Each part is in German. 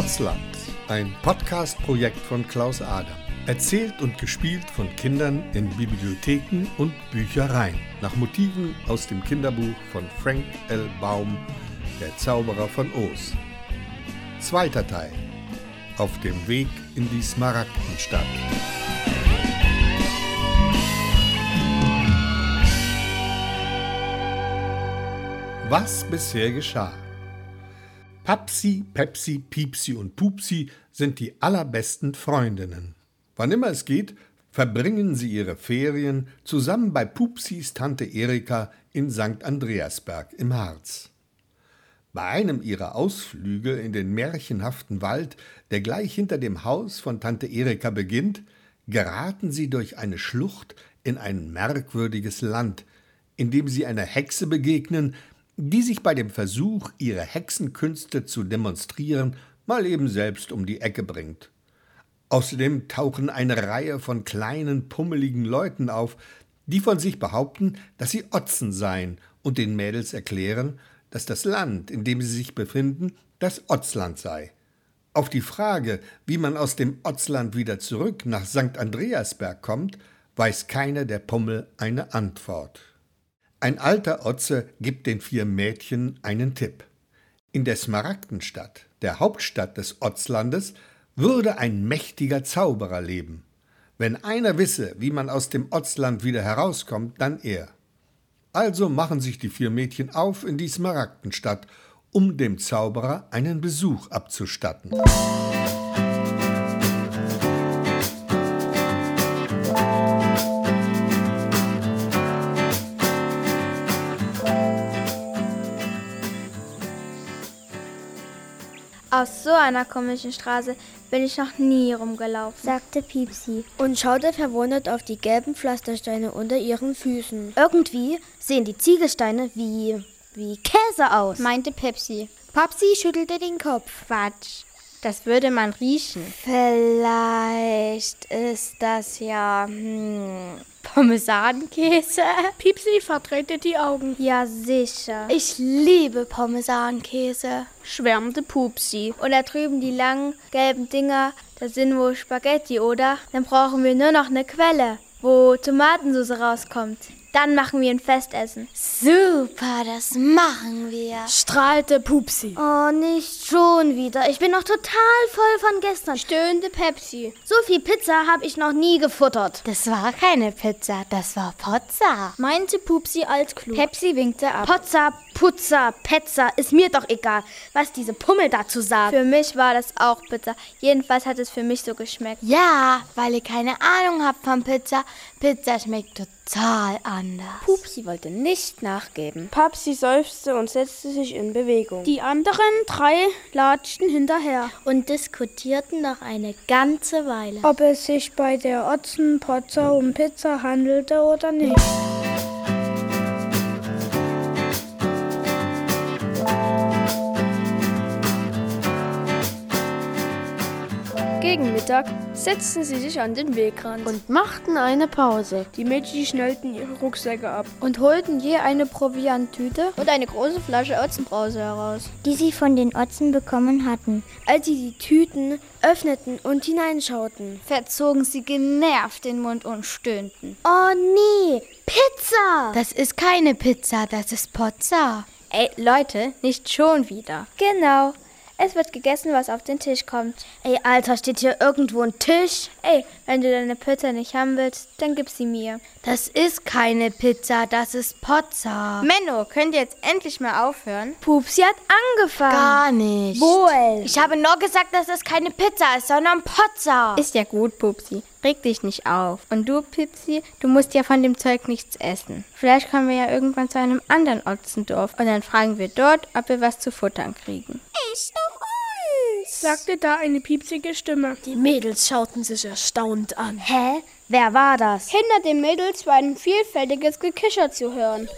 Ortsland, ein Podcast-Projekt von Klaus Adam. Erzählt und gespielt von Kindern in Bibliotheken und Büchereien. Nach Motiven aus dem Kinderbuch von Frank L. Baum, Der Zauberer von Oz. Zweiter Teil. Auf dem Weg in die Smaragdenstadt. Was bisher geschah. Papsi, Pepsi, Piepsi und Pupsi sind die allerbesten Freundinnen. Wann immer es geht, verbringen sie ihre Ferien zusammen bei Pupsis Tante Erika in St. Andreasberg im Harz. Bei einem ihrer Ausflüge in den märchenhaften Wald, der gleich hinter dem Haus von Tante Erika beginnt, geraten sie durch eine Schlucht in ein merkwürdiges Land, in dem sie einer Hexe begegnen, die sich bei dem Versuch, ihre Hexenkünste zu demonstrieren, mal eben selbst um die Ecke bringt. Außerdem tauchen eine Reihe von kleinen, pummeligen Leuten auf, die von sich behaupten, dass sie Otzen seien und den Mädels erklären, dass das Land, in dem sie sich befinden, das Otzland sei. Auf die Frage, wie man aus dem Otzland wieder zurück nach St. Andreasberg kommt, weiß keiner der Pummel eine Antwort. Ein alter Otze gibt den vier Mädchen einen Tipp. In der Smaragdenstadt, der Hauptstadt des Otzlandes, würde ein mächtiger Zauberer leben. Wenn einer wisse, wie man aus dem Otzland wieder herauskommt, dann er. Also machen sich die vier Mädchen auf in die Smaragdenstadt, um dem Zauberer einen Besuch abzustatten. Einer komischen Straße bin ich noch nie rumgelaufen, sagte Piepsi und schaute verwundert auf die gelben Pflastersteine unter ihren Füßen. Irgendwie sehen die Ziegelsteine wie wie Käse aus, meinte Pepsi. Papsi schüttelte den Kopf. Quatsch. Das würde man riechen. Vielleicht ist das ja hm, Parmesankäse. Piepsi verdrehte die Augen. Ja, sicher. Ich liebe Parmesankäse, schwärmte Pupsi. Und da drüben die langen gelben Dinger, das sind wohl Spaghetti, oder? Dann brauchen wir nur noch eine Quelle, wo Tomatensauce rauskommt. Dann machen wir ein Festessen. Super, das machen wir. Strahlte Pupsi. Oh, nicht schon wieder. Ich bin noch total voll von gestern. Stöhnte Pepsi. So viel Pizza habe ich noch nie gefuttert. Das war keine Pizza, das war Pozza. Meinte Pupsi altklug. Pepsi winkte ab. Pozza, Puzza, Petza, ist mir doch egal, was diese Pummel dazu sagt. Für mich war das auch Pizza. Jedenfalls hat es für mich so geschmeckt. Ja, weil ihr keine Ahnung habt von Pizza. Pizza schmeckt total anders. Pupsi wollte nicht nachgeben. Papsi seufzte und setzte sich in Bewegung. Die anderen drei latschten hinterher und diskutierten noch eine ganze Weile, ob es sich bei der Otzenpotzer um Pizza handelte oder nicht. Gegen Mittag setzten sie sich an den Wegrand und machten eine Pause. Die Mädchen schnellten ihre Rucksäcke ab und holten je eine Provianttüte und eine große Flasche Otzenbrause heraus, die sie von den Otzen bekommen hatten. Als sie die Tüten öffneten und hineinschauten, verzogen sie genervt den Mund und stöhnten. Oh nee, Pizza! Das ist keine Pizza, das ist Pozza. Ey, Leute, nicht schon wieder. Genau. Es wird gegessen, was auf den Tisch kommt. Ey, Alter, steht hier irgendwo ein Tisch? Ey, wenn du deine Pizza nicht haben willst, dann gib sie mir. Das ist keine Pizza, das ist Pozza. Menno, könnt ihr jetzt endlich mal aufhören? Pupsi hat angefangen. Gar nicht. Wohl. Ich habe nur gesagt, dass es keine Pizza ist, sondern Pozza. Ist ja gut, Pupsi. Reg dich nicht auf. Und du, Pipsi, du musst ja von dem Zeug nichts essen. Vielleicht kommen wir ja irgendwann zu einem anderen Otzendorf und dann fragen wir dort, ob wir was zu futtern kriegen. Doch uns, sagte da eine piepsige Stimme. Die Mädels schauten sich erstaunt an. Hä? Wer war das? Hinter den Mädels war ein vielfältiges Gekicher zu hören.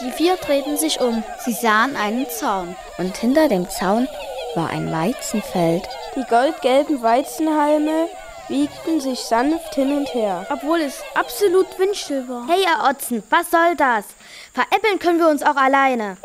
Die vier drehten sich um. Sie sahen einen Zaun und hinter dem Zaun war ein Weizenfeld. Die goldgelben Weizenhalme wiegten sich sanft hin und her, obwohl es absolut windstill war. Hey, ihr Otzen, was soll das? Veräppeln können wir uns auch alleine.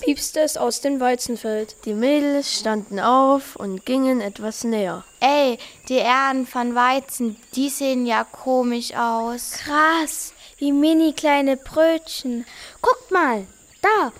Piepste es aus dem Weizenfeld. Die Mädels standen auf und gingen etwas näher. Ey, die Ähren von Weizen, die sehen ja komisch aus. Krass, wie mini kleine Brötchen. Guckt mal, da,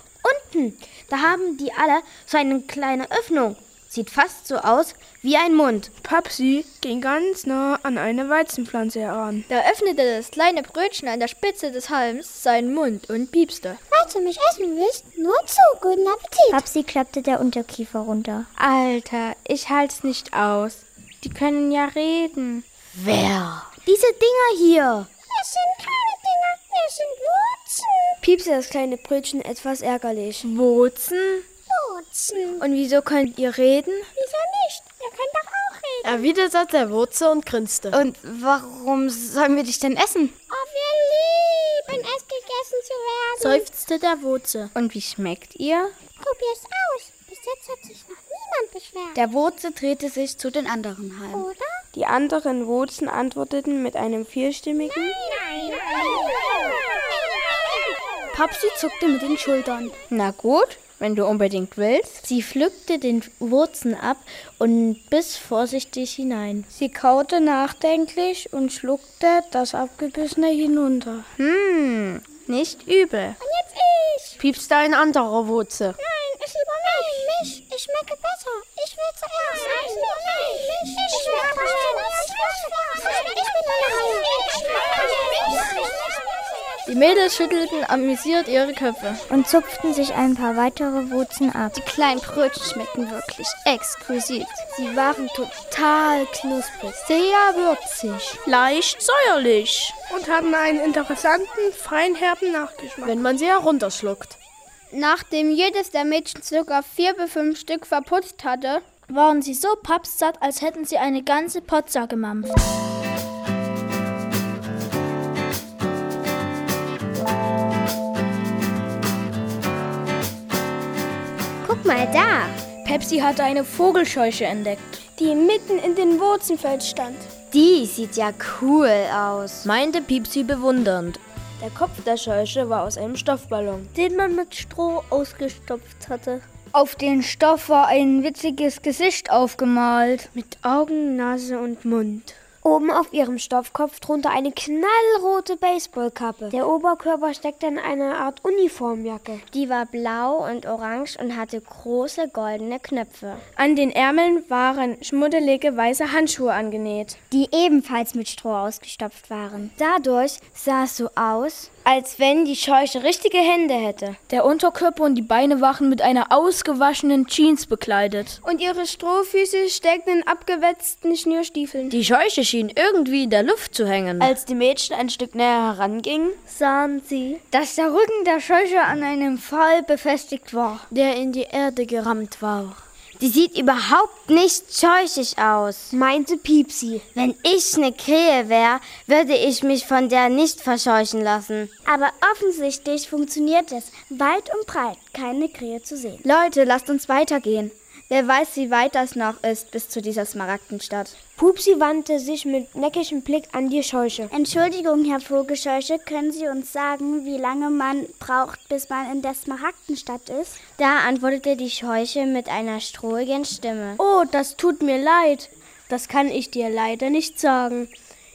unten, da haben die alle so eine kleine Öffnung. Sieht fast so aus wie ein Mund. Papsi ging ganz nah an eine Weizenpflanze heran. Da öffnete das kleine Brötchen an der Spitze des Halms seinen Mund und piepste. Falls du mich essen willst, nur zu, guten Appetit. Papsi klappte der Unterkiefer runter. Alter, ich halt's nicht aus. Die können ja reden. Wer? Diese Dinger hier. Es sind keine Dinger, es sind Wurzeln. Piepste das kleine Brötchen etwas ärgerlich. Wurzen? Wurzeln. Und wieso könnt ihr reden? Wieso nicht? Ihr könnt doch auch reden. Erwiderte der Wurzel und grinste. Und warum sollen wir dich denn essen? Oh, wir lieben es, gegessen zu werden. Seufzte der Wurzel. Und wie schmeckt ihr? Probier's aus. Bis jetzt hat sich noch niemand beschwert. Der Wurzel drehte sich zu den anderen Halmen. Oder? Die anderen Wurzeln antworteten mit einem vierstimmigen Nein. Papsi zuckte mit den Schultern. Na gut, wenn du unbedingt willst. Sie pflückte den Wurzen ab und biss vorsichtig hinein. Sie kaute nachdenklich und schluckte das Abgebissene hinunter. Hm, nicht übel. Und jetzt ich. Piepste ein anderer Wurzel. Nein, ich liebe mich. Mich. Ich schmecke besser. Ich will zuerst. Ich liebe mich. Ich schmecke besser. Ich bin allein. Die Mädels schüttelten amüsiert ihre Köpfe. Und zupften sich ein paar weitere Wurzeln ab. Die kleinen Brötchen schmeckten wirklich exquisit. Sie waren total knusprig, sehr würzig. Leicht säuerlich, und hatten einen interessanten, feinherben Nachgeschmack. Wenn man sie herunterschluckt. Nachdem jedes der Mädchen circa vier bis fünf Stück verputzt hatte, Waren sie so pappsatt, als hätten sie eine ganze Potza gemampft. Mal da. Pepsi hatte eine Vogelscheuche entdeckt. die mitten in den Wurzelfeld stand. Die sieht ja cool aus. Meinte Piepsi bewundernd. Der Kopf der Scheuche war aus einem Stoffballon. Den man mit Stroh ausgestopft hatte. auf den Stoff war ein witziges Gesicht aufgemalt. Mit Augen, Nase und Mund. Oben auf ihrem Stoffkopf drunter eine knallrote Baseballkappe. Der Oberkörper steckte in einer Art Uniformjacke. Die war blau und orange und hatte große goldene Knöpfe. An den Ärmeln waren schmuddelige weiße Handschuhe angenäht. Die ebenfalls mit Stroh ausgestopft waren. Dadurch sah es so aus, als wenn die Scheuche richtige Hände hätte. Der Unterkörper und die Beine waren mit einer ausgewaschenen Jeans bekleidet. Und ihre Strohfüße steckten in abgewetzten Schnürstiefeln. Die Scheuche schien irgendwie in der Luft zu hängen. Als die Mädchen ein Stück näher herangingen, Sahen sie, dass der Rücken der Scheuche an einem Pfahl befestigt war. der in die Erde gerammt war. Die sieht überhaupt nicht scheuchig aus. meinte Piepsi. Wenn ich eine Krähe wäre, würde ich mich von der nicht verscheuchen lassen. Aber offensichtlich funktioniert es. Weit und breit keine Krähe zu sehen. Leute, lasst uns weitergehen. Wer weiß, wie weit das noch ist bis zu dieser Smaragdenstadt. Pupsi wandte sich mit neckigem Blick an die Scheuche. Entschuldigung, Herr Vogelscheuche, können Sie uns sagen, wie lange man braucht, bis man in der Smaragdenstadt ist? Da antwortete die Scheuche mit einer strohigen Stimme. Oh, das tut mir leid. Das kann ich dir leider nicht sagen.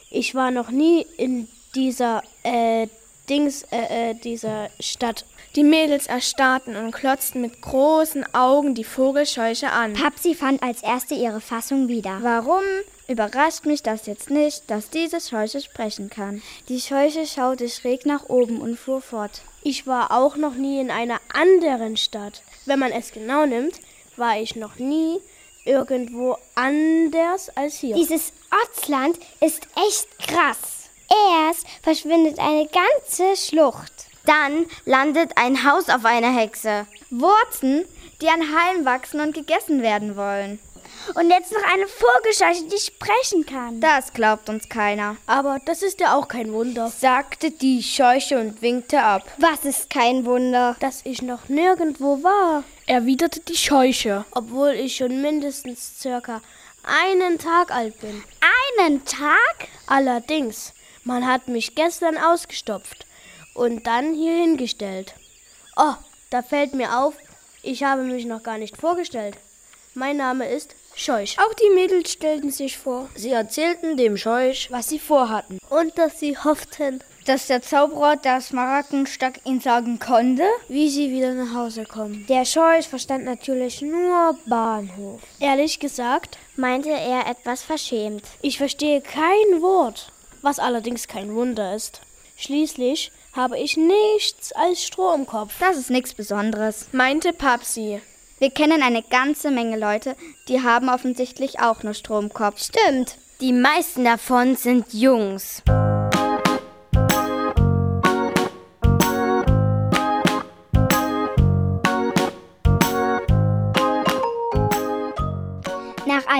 Ich war noch nie in dieser, äh, Dings, äh, äh, dieser Stadt. Die Mädels erstarrten und klotzten mit großen Augen die Vogelscheuche an. Papsi fand als erste ihre Fassung wieder. Warum überrascht mich das jetzt nicht, dass diese Scheuche sprechen kann? Die Scheuche schaute schräg nach oben und fuhr fort. Ich war auch noch nie in einer anderen Stadt. Wenn man es genau nimmt, war ich noch nie irgendwo anders als hier. Dieses Ortsland ist echt krass. Erst verschwindet eine ganze Schlucht. Dann landet ein Haus auf einer Hexe. Wurzen, die an Hallen wachsen und gegessen werden wollen. Und jetzt noch eine Vogelscheuche, die sprechen kann. Das glaubt uns keiner, Aber das ist ja auch kein Wunder, sagte die Scheuche und winkte ab. Was ist kein Wunder? dass ich noch nirgendwo war, erwiderte die Scheuche. obwohl ich schon mindestens circa einen Tag alt bin. Einen Tag? Allerdings, man hat mich gestern ausgestopft und dann hier hingestellt. Oh, da fällt mir auf, Ich habe mich noch gar nicht vorgestellt. Mein Name ist Scheuch. Auch die Mädels stellten sich vor. Sie erzählten dem Scheuch, was sie vorhatten. Und dass sie hofften, Dass der Zauberer das Marackenstock ihnen sagen konnte? Wie sie wieder nach Hause kommen. Der Scheuch verstand natürlich nur Bahnhof. ehrlich gesagt, Meinte er etwas verschämt. ich verstehe kein Wort, was allerdings kein Wunder ist. Schließlich habe ich nichts als Stroh im Kopf. Das ist nichts Besonderes. Meinte Papsi. Wir kennen eine ganze Menge Leute, die haben offensichtlich auch nur Stromkopf. Stimmt. Die meisten davon sind Jungs.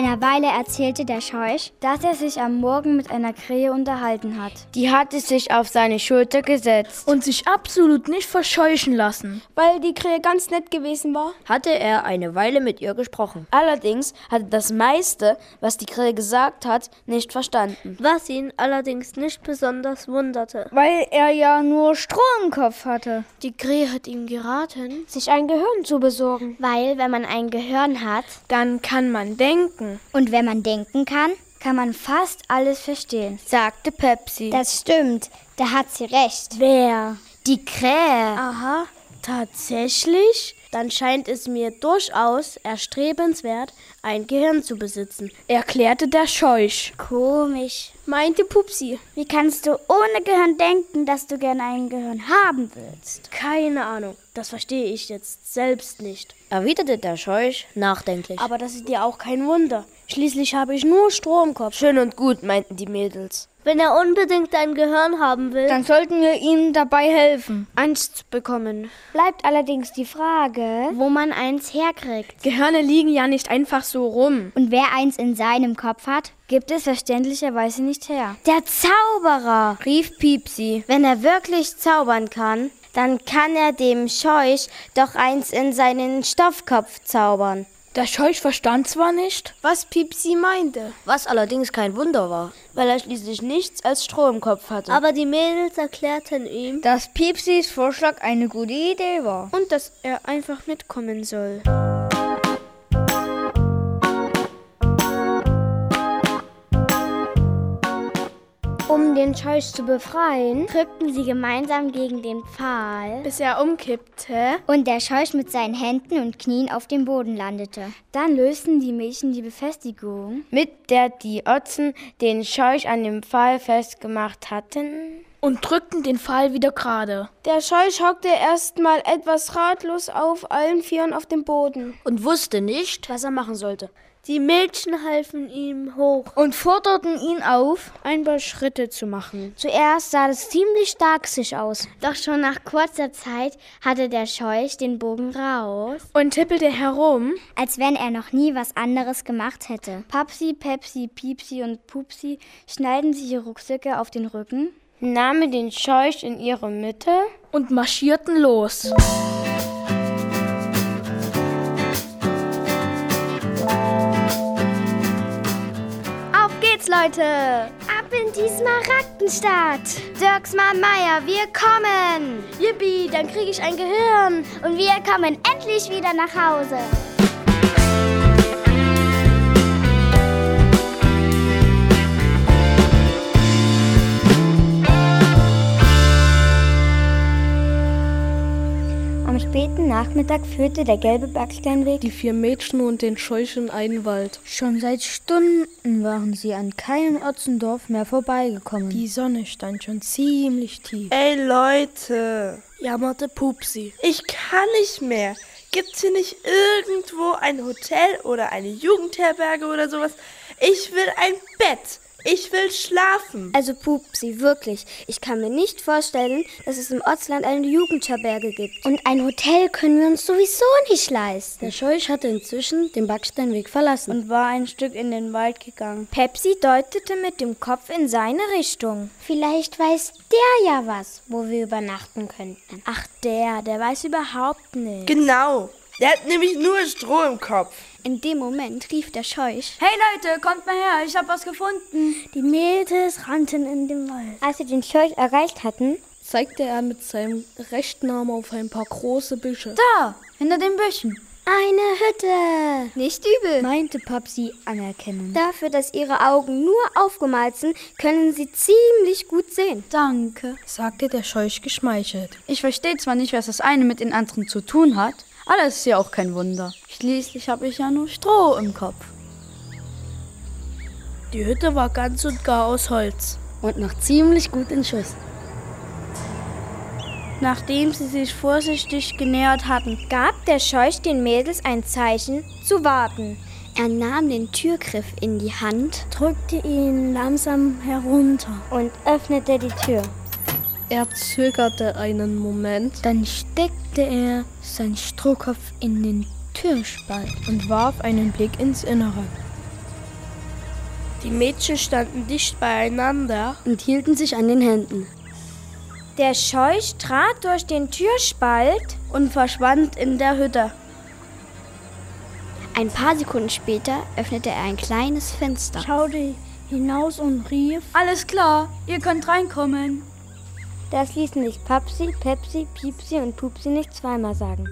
Einer Weile erzählte der Scheuch, dass er sich am Morgen mit einer Krähe unterhalten hat. Die hatte sich auf seine Schulter gesetzt. Und sich absolut nicht verscheuchen lassen. Weil die Krähe ganz nett gewesen war. Hatte er eine Weile mit ihr gesprochen. Allerdings hatte das meiste, was die Krähe gesagt hat, nicht verstanden. Was ihn allerdings nicht besonders wunderte. Weil er ja nur Stroh im Kopf hatte. Die Krähe hat ihm geraten, sich ein Gehirn zu besorgen. Weil, wenn man ein Gehirn hat, Dann kann man denken. Und wenn man denken kann, kann man fast alles verstehen. sagte Pepsi. Das stimmt, da hat sie recht. Wer? die Krähe. Aha, tatsächlich? Dann scheint es mir durchaus erstrebenswert, ein Gehirn zu besitzen. Erklärte der Scheuch. Komisch. Meinte Pupsi. Wie kannst du ohne Gehirn denken, dass du gern ein Gehirn haben willst? Keine Ahnung, das verstehe ich jetzt selbst nicht. Erwiderte der Scheuch nachdenklich. Aber das ist ja auch kein Wunder. Schließlich habe ich nur Stroh im Kopf. Schön und gut, meinten die Mädels. Wenn er unbedingt ein Gehirn haben will, Dann sollten wir ihm dabei helfen. Angst bekommen. Bleibt allerdings die Frage, Wo man eins herkriegt. Gehirne liegen ja nicht einfach so rum. Und wer eins in seinem Kopf hat, gibt es verständlicherweise nicht her. Der Zauberer, rief Piepsi. Wenn er wirklich zaubern kann, dann kann er dem Scheuch doch eins in seinen Stoffkopf zaubern. Der Scheuch verstand zwar nicht, was Pipsi meinte. Was allerdings kein Wunder war, weil er schließlich nichts als Stroh im Kopf hatte. aber die Mädels erklärten ihm, Dass Piepsis Vorschlag eine gute Idee war. Und dass er einfach mitkommen soll. Um den Scheuch zu befreien, Drückten sie gemeinsam gegen den Pfahl bis er umkippte. und der Scheuch mit seinen Händen und Knien auf dem Boden landete. Dann lösten die Mädchen die Befestigung Mit der die Otzen den Scheuch an dem Pfahl festgemacht hatten. Und drückten den Pfahl wieder gerade. der Scheuch hockte erstmal etwas ratlos auf allen Vieren auf dem Boden. Und wusste nicht, was er machen sollte. Die Mädchen halfen ihm hoch. und forderten ihn auf. Ein paar Schritte zu machen. Zuerst sah das ziemlich starksig aus. Doch schon nach kurzer Zeit hatte der Scheuch den Bogen raus, Und tippelte herum. als wenn er noch nie was anderes gemacht hätte. Papsi, Pepsi, Piepsi und Pupsi schnallten sich ihre Rucksäcke auf den Rücken. Nahmen den Scheuch in ihre Mitte. und marschierten los. Leute! Ab in die Smaragdenstadt. Dirksmann Meier, wir kommen! Yippie, dann kriege ich ein Gehirn. Und wir kommen endlich wieder nach Hause. Späten Nachmittag führte der gelbe Backsteinweg Die vier Mädchen und den Scheuch in einen Wald. Schon seit Stunden waren sie an keinem Otzendorf mehr vorbeigekommen. Die Sonne stand schon ziemlich tief. Ey Leute, Jammerte Pupsi. ich kann nicht mehr. Gibt's hier nicht irgendwo ein Hotel oder eine Jugendherberge oder sowas? Ich will ein Bett. Ich will schlafen. Also Pupsi, wirklich. Ich kann mir nicht vorstellen, dass es im Ortsland eine Jugendherberge gibt. Und ein Hotel können wir uns sowieso nicht leisten. Der Scheuch hatte inzwischen den Backsteinweg verlassen. Und war ein Stück in den Wald gegangen. Pepsi deutete mit dem Kopf in seine Richtung. Vielleicht weiß der ja was, wo wir übernachten könnten. Ach, der, der weiß überhaupt nichts. Genau. Der hat nämlich nur Stroh im Kopf. In dem Moment rief der Scheuch. Hey Leute, kommt mal her, ich hab was gefunden. Die Mädels rannten in den Wald. Als sie den Scheuch erreicht hatten, zeigte er mit seinem rechten Arm auf ein paar große Büsche. Da, hinter den Büschen. Eine Hütte. Nicht übel, meinte Papsi anerkennen. Dafür, dass ihre Augen nur aufgemalt sind, können sie ziemlich gut sehen. Danke, sagte der Scheuch geschmeichelt. Ich verstehe zwar nicht, was das eine mit den anderen zu tun hat, aber das ist ja auch kein Wunder. Schließlich habe ich ja nur Stroh im Kopf. Die Hütte war ganz und gar aus Holz. Und noch ziemlich gut in Schuss. Nachdem sie sich vorsichtig genähert hatten, gab der Scheuch den Mädels ein Zeichen, zu warten. Er nahm den Türgriff in die Hand, drückte ihn langsam herunter und öffnete die Tür. Er zögerte einen Moment, dann steckte er seinen Strohkopf in den Türspalt und warf einen Blick ins Innere. Die Mädchen standen dicht beieinander und hielten sich an den Händen. Der Scheuch trat durch den Türspalt und verschwand in der Hütte. Ein paar Sekunden später öffnete er ein kleines Fenster, schaute hinaus und rief: Alles klar, ihr könnt reinkommen. Das ließen sich Papsi, Pepsi, Piepsi und Pupsi nicht zweimal sagen.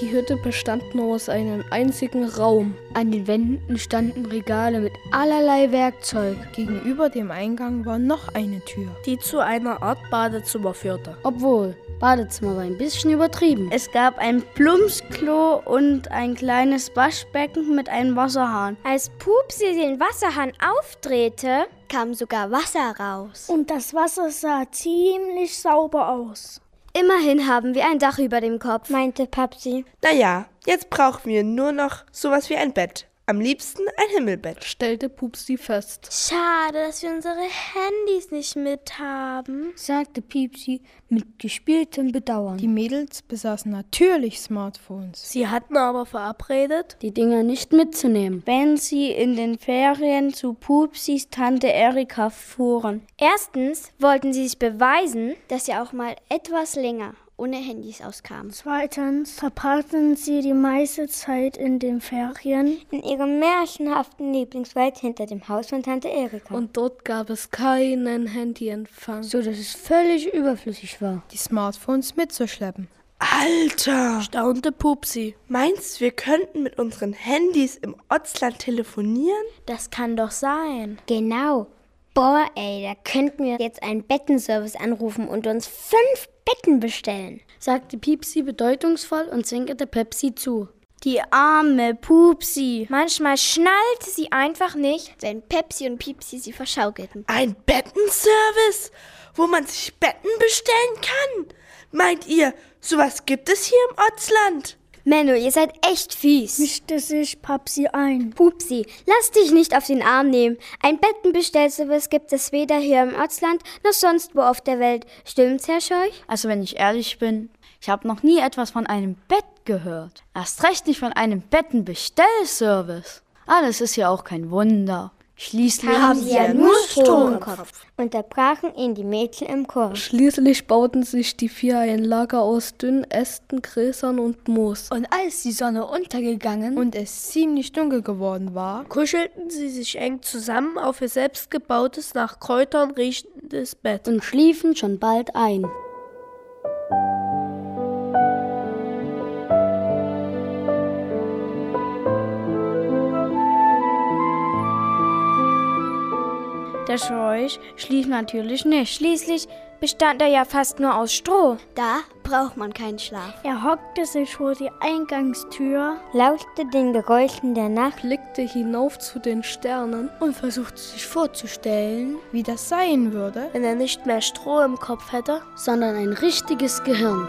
Die Hütte bestand nur aus einem einzigen Raum. An den Wänden standen Regale mit allerlei Werkzeug. Gegenüber dem Eingang war noch eine Tür, die zu einer Art Badezimmer führte. Obwohl, Badezimmer war ein bisschen übertrieben. Es gab ein Plumpsklo und ein kleines Waschbecken mit einem Wasserhahn. Als Pupsi den Wasserhahn aufdrehte, kam sogar Wasser raus. Und das Wasser sah ziemlich sauber aus. Immerhin haben wir ein Dach über dem Kopf, meinte Papsi. Naja, jetzt brauchen wir nur noch sowas wie ein Bett. Am liebsten ein Himmelbett, stellte Pupsi fest. Schade, dass wir unsere Handys nicht mit haben, sagte Piepsi mit gespieltem Bedauern. Die Mädels besaßen natürlich Smartphones. Sie hatten aber verabredet, die Dinger nicht mitzunehmen, wenn sie in den Ferien zu Pupsis Tante Erika fuhren. Erstens wollten sie sich beweisen, dass sie auch mal etwas länger ohne Handys auskamen. Zweitens verbrachten sie die meiste Zeit in den Ferien in ihrem märchenhaften Lieblingswald hinter dem Haus von Tante Erika. Und dort gab es keinen Handyempfang, so dass es völlig überflüssig war, die Smartphones mitzuschleppen. Alter! staunte Pupsi. Meinst du, wir könnten mit unseren Handys im Ortsland telefonieren? Das kann doch sein. Genau. Boah, ey, da könnten wir jetzt einen Bettenservice anrufen und uns fünf Betten bestellen, sagte Piepsi bedeutungsvoll und zwinkerte Pepsi zu. Die arme Pupsi. Manchmal schnallte sie einfach nicht, wenn Pepsi und Piepsi sie verschaukelten. Ein Bettenservice, wo man sich Betten bestellen kann? Meint ihr, sowas gibt es hier im Ortsland? Menno, ihr seid echt fies. Mischte sich Papsi ein. Pupsi, lass dich nicht auf den Arm nehmen. Ein Bettenbestellservice gibt es weder hier im Ortsland noch sonst wo auf der Welt. Stimmt's, Herr Scheuch? Also wenn ich ehrlich bin, ich habe noch nie etwas von einem Bett gehört. Erst recht nicht von einem Bettenbestellservice. Alles ist ja auch kein Wunder. Schließlich haben sie ja nur Stroh im Kopf. Unterbrachen ihn die Mädchen im Chor. Schließlich bauten sich die vier ein Lager aus dünnen Ästen, Gräsern und Moos. Und als die Sonne untergegangen und es ziemlich dunkel geworden war, kuschelten sie sich eng zusammen auf ihr selbstgebautes, nach Kräutern riechendes Bett und schliefen schon bald ein. Der Scheuch schlief natürlich nicht. Schließlich bestand er ja fast nur aus Stroh. Da braucht man keinen Schlaf. Er hockte sich vor die Eingangstür, lauschte den Geräuschen der Nacht, blickte hinauf zu den Sternen und versuchte sich vorzustellen, wie das sein würde, wenn er nicht mehr Stroh im Kopf hätte, sondern ein richtiges Gehirn.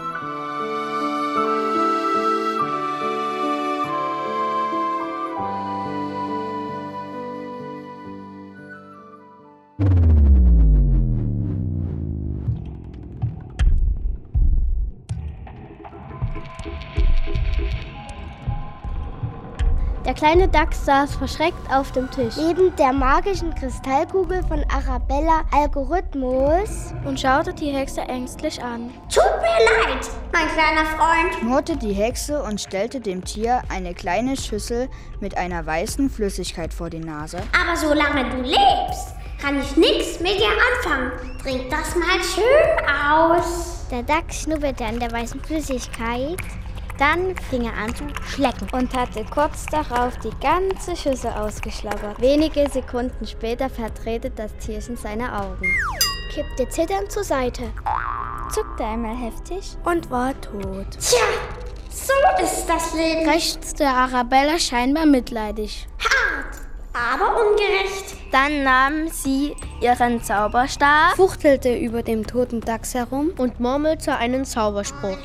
Der kleine Dachs saß verschreckt auf dem Tisch. Neben der magischen Kristallkugel von Arabella Algorithmus und schaute die Hexe ängstlich an. Tut mir leid, mein kleiner Freund, murrte die Hexe und stellte dem Tier eine kleine Schüssel mit einer weißen Flüssigkeit vor die Nase. Aber solange du lebst, kann ich nichts mit dir anfangen. Trink das mal schön aus. Der Dachs schnupperte an der weißen Flüssigkeit dann fing er an zu schlecken und hatte kurz darauf die ganze Schüssel ausgeschlabbert. Wenige Sekunden später verdrehte das Tierchen seine Augen, kippte zitternd zur Seite, zuckte einmal heftig und war tot. Tja, so ist das Leben. Krächzte Arabella scheinbar mitleidig. Hart, aber ungerecht. Dann nahm sie ihren Zauberstab, fuchtelte über dem toten Dachs herum und murmelte einen Zauberspruch.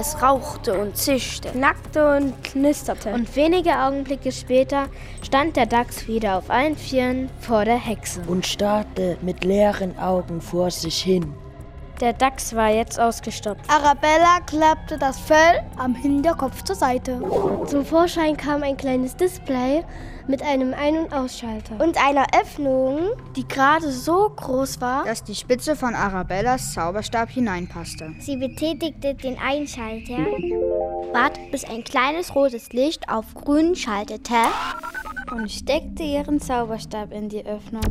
Es rauchte und zischte, knackte und knisterte. Und wenige Augenblicke später stand der Dachs wieder auf allen Vieren vor der Hexe und starrte mit leeren Augen vor sich hin. Der Dachs war jetzt ausgestopft. Arabella klappte das Fell am Hinterkopf zur Seite. Zum Vorschein kam ein kleines Display mit einem Ein- und Ausschalter. Und einer Öffnung, die gerade so groß war, dass die Spitze von Arabellas Zauberstab hineinpasste. Sie betätigte den Einschalter, wartete bis ein kleines rotes Licht auf grün schaltete und steckte ihren Zauberstab in die Öffnung.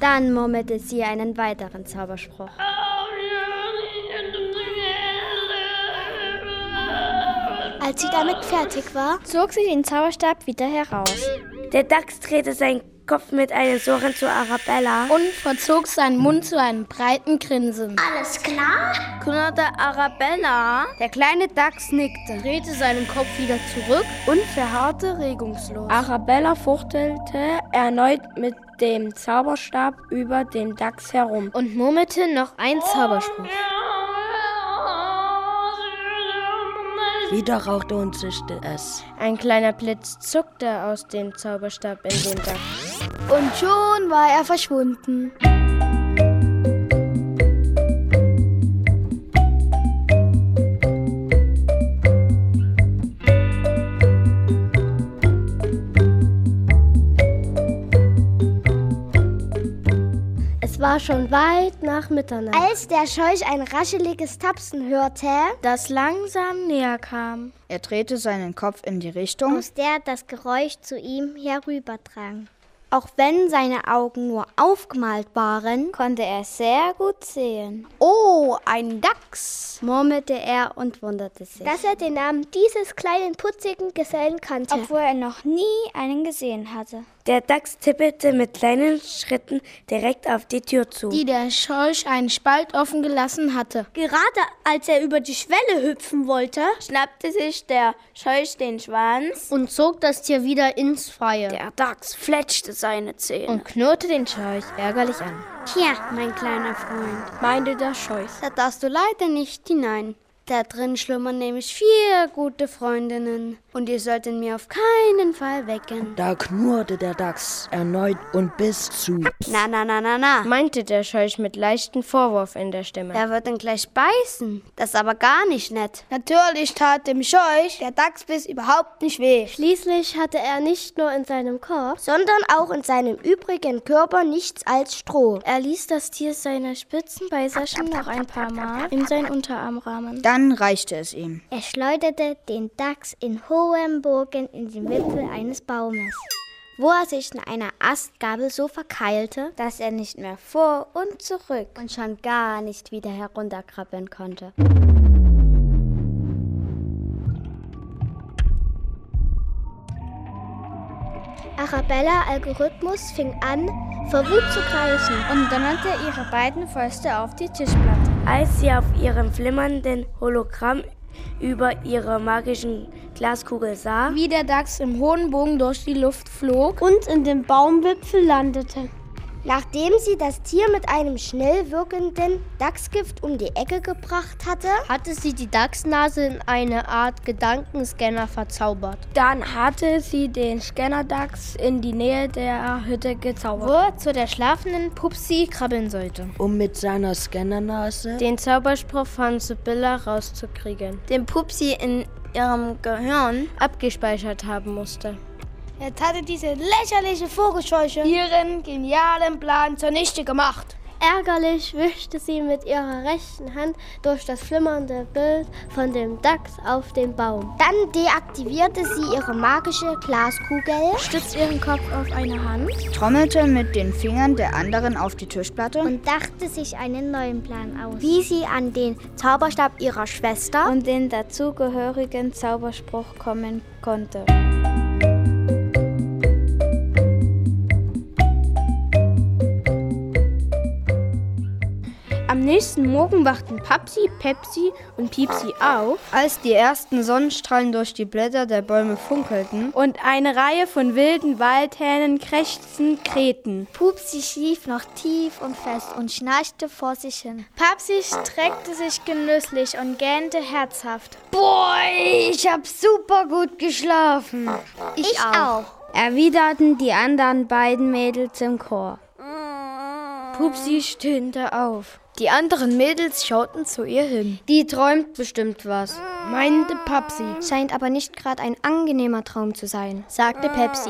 Dann murmelte sie einen weiteren Zauberspruch. Als sie damit fertig war, zog sie den Zauberstab wieder heraus. Der Dachs drehte seinen Kopf mit einem Surren zu Arabella und verzog seinen Mund zu einem breiten Grinsen. Alles klar? knurrte Arabella. Der kleine Dachs nickte, drehte seinen Kopf wieder zurück und verharrte regungslos. Arabella fuchtelte erneut mit dem Zauberstab über den Dachs herum und murmelte noch ein Zauberspruch. Wieder rauchte und zischte es. Ein kleiner Blitz zuckte aus dem Zauberstab in den Dachs. Und schon war er verschwunden. War schon weit nach Mitternacht. Als der Scheuch ein rascheliges Tapsen hörte, das langsam näher kam. Er drehte seinen Kopf in die Richtung, aus der das Geräusch zu ihm herüberdrang. Auch wenn seine Augen nur aufgemalt waren, konnte er sehr gut sehen. Oh, ein Dachs, murmelte er und wunderte sich, dass er den Namen dieses kleinen putzigen Gesellen kannte, obwohl er noch nie einen gesehen hatte. Der Dachs tippelte mit kleinen Schritten direkt auf die Tür zu, die der Schorsch einen Spalt offen gelassen hatte. Gerade als er über die Schwelle hüpfen wollte, schnappte sich der Schorsch den Schwanz und zog das Tier wieder ins Freie. Der Dachs fletschte seine Zähne und knurrte den Schorsch ärgerlich an. Tja, mein kleiner Freund, meinte der Scheuch, da darfst du leider nicht hinein. Da drin schlummern nämlich vier gute Freundinnen und ihr solltet mir auf keinen Fall wecken. Da knurrte der Dachs erneut und biss zu. Na, na, na, na, na, meinte der Scheuch mit leichtem Vorwurf in der Stimme. Er wird ihn gleich beißen. Das ist aber gar nicht nett. Natürlich tat dem Scheuch der Dachsbiss überhaupt nicht weh. Schließlich hatte er nicht nur in seinem Kopf, sondern auch in seinem übrigen Körper nichts als Stroh. Er ließ das Tier seine spitzen Beißerchen noch ein paar Mal in seinen Unterarm rahmen. Dann reichte es ihm. Er schleuderte den Dachs in hohem Bogen in den Wipfel eines Baumes, wo er sich in einer Astgabel so verkeilte, dass er nicht mehr vor und zurück und schon gar nicht wieder herunterkrabbeln konnte. Arabella Algorithmus fing an, vor Wut zu kreischen und donnerte ihre beiden Fäuste auf die Tischplatte. Als sie auf ihrem flimmernden Hologramm über ihre magischen Glaskugel sah, wie der Dachs im hohen Bogen durch die Luft flog und in dem Baumwipfel landete. Nachdem sie das Tier mit einem schnell wirkenden Dachsgift um die Ecke gebracht hatte, hatte sie die Dachsnase in eine Art Gedankenscanner verzaubert. Dann hatte sie den Scannerdachs in die Nähe der Hütte gezaubert. Wo er zu der schlafenden Pupsi krabbeln sollte. Um mit seiner Scannernase den Zauberspruch von Sibylla rauszukriegen. Den Pupsi in ihrem Gehirn abgespeichert haben musste. Jetzt hatte diese lächerliche Vogelscheuche ihren genialen Plan zunichte gemacht. Ärgerlich wischte sie mit ihrer rechten Hand durch das flimmernde Bild von dem Dachs auf den Baum. Dann deaktivierte sie ihre magische Glaskugel, stützte ihren Kopf auf eine Hand, trommelte mit den Fingern der anderen auf die Tischplatte und dachte sich einen neuen Plan aus, wie sie an den Zauberstab ihrer Schwester und den dazugehörigen Zauberspruch kommen konnte. Am nächsten Morgen wachten Papsi, Pepsi und Piepsi auf, als die ersten Sonnenstrahlen durch die Blätter der Bäume funkelten und eine Reihe von wilden Waldhähnen krächzten krähten. Pupsi schlief noch tief und fest und schnarchte vor sich hin. Papsi streckte sich genüsslich und gähnte herzhaft. Boah, ich hab super gut geschlafen. Ich, ich auch. auch. Erwiderten die anderen beiden Mädels im Chor. Pupsi stöhnte auf. Die anderen Mädels schauten zu ihr hin. Die träumt bestimmt was, meinte Papsi. Scheint aber nicht gerade ein angenehmer Traum zu sein, sagte Pepsi.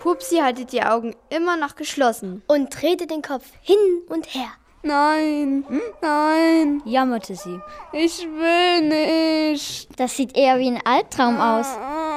Pupsi hatte die Augen immer noch geschlossen und drehte den Kopf hin und her. Nein, nein, jammerte sie. Ich will nicht. Das sieht eher wie ein Albtraum aus,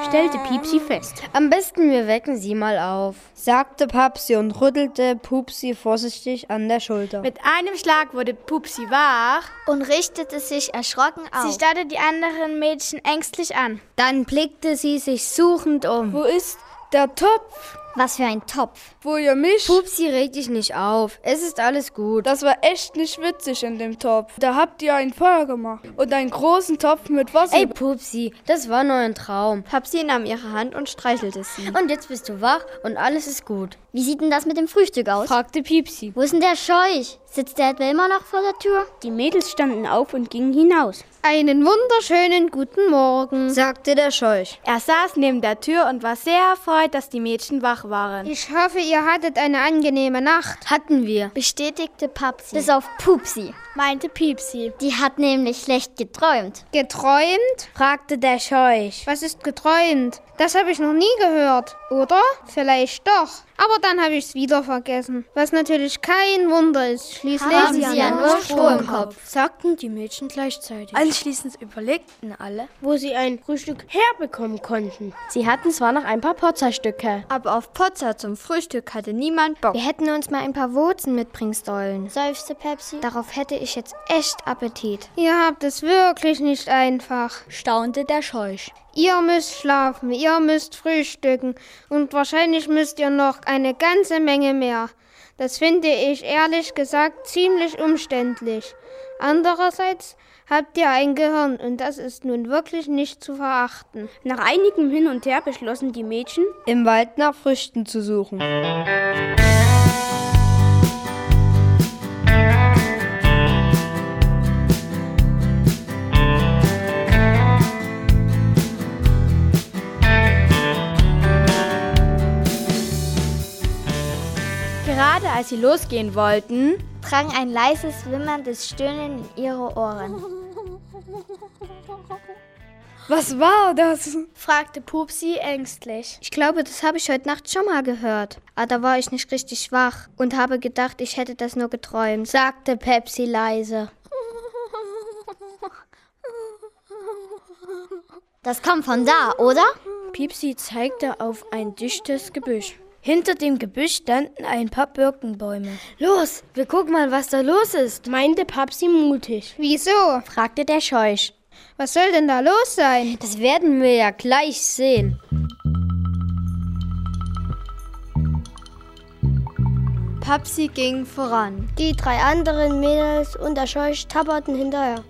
stellte Piepsi fest. Am besten wir wecken sie mal auf, sagte Papsi und rüttelte Pupsi vorsichtig an der Schulter. Mit einem Schlag wurde Pupsi wach und richtete sich erschrocken auf. Sie starrte die anderen Mädchen ängstlich an. Dann blickte sie sich suchend um. Wo ist der Topf? Was für ein Topf. Wo ihr mich? Pupsi, reg dich nicht auf. Es ist alles gut. Das war echt nicht witzig in dem Topf. Da habt ihr ein Feuer gemacht. Und einen großen Topf mit Wasser. Ey, Pupsi, das war nur ein Traum. Papsi nahm ihre Hand und streichelte sie. Und jetzt bist du wach und alles ist gut. Wie sieht denn das mit dem Frühstück aus? fragte Piepsi. Wo ist denn der Scheuch? Sitzt der etwa immer noch vor der Tür? Die Mädels standen auf und gingen hinaus. Einen wunderschönen guten Morgen, sagte der Scheuch. Er saß neben der Tür und war sehr erfreut, dass die Mädchen wach waren. Ich hoffe, ihr hattet eine angenehme Nacht. Hatten wir, bestätigte Papsi. Bis auf Pupsi, meinte Piepsi. Die hat nämlich schlecht geträumt. Geträumt? fragte der Scheuch. Was ist geträumt? Das habe ich noch nie gehört. Oder? Vielleicht doch. Aber dann habe ich es wieder vergessen. Was natürlich kein Wunder ist. Schließlich haben sie ja nur Stroh im Kopf, sagten die Mädchen gleichzeitig. Anschließend überlegten alle, wo sie ein Frühstück herbekommen konnten. Sie hatten zwar noch ein paar Potzerstücke, aber auf Potzer zum Frühstück hatte niemand Bock. Wir hätten uns mal ein paar Wurzen mitbringen sollen, seufzte Pepsi. Darauf hätte ich jetzt echt Appetit. Ihr habt es wirklich nicht einfach, staunte der Scheuch. Ihr müsst schlafen, ihr müsst frühstücken und wahrscheinlich müsst ihr noch eine ganze Menge mehr. Das finde ich ehrlich gesagt ziemlich umständlich. Andererseits habt ihr ein Gehirn und das ist nun wirklich nicht zu verachten. Nach einigem Hin und Her beschlossen die Mädchen, im Wald nach Früchten zu suchen. Gerade als sie losgehen wollten, drang ein leises, wimmerndes Stöhnen in ihre Ohren. Was war das? fragte Pupsi ängstlich. Ich glaube, das habe ich heute Nacht schon mal gehört. Aber da war ich nicht richtig wach und habe gedacht, ich hätte das nur geträumt, sagte Pepsi leise. Das kommt von da, oder? Piepsi zeigte auf ein dichtes Gebüsch. Hinter dem Gebüsch standen ein paar Birkenbäume. Los, wir gucken mal, was da los ist, meinte Papsi mutig. Wieso? fragte der Scheuch. Was soll denn da los sein? Das werden wir ja gleich sehen. Papsi ging voran. Die drei anderen Mädels und der Scheuch tapperten hinterher.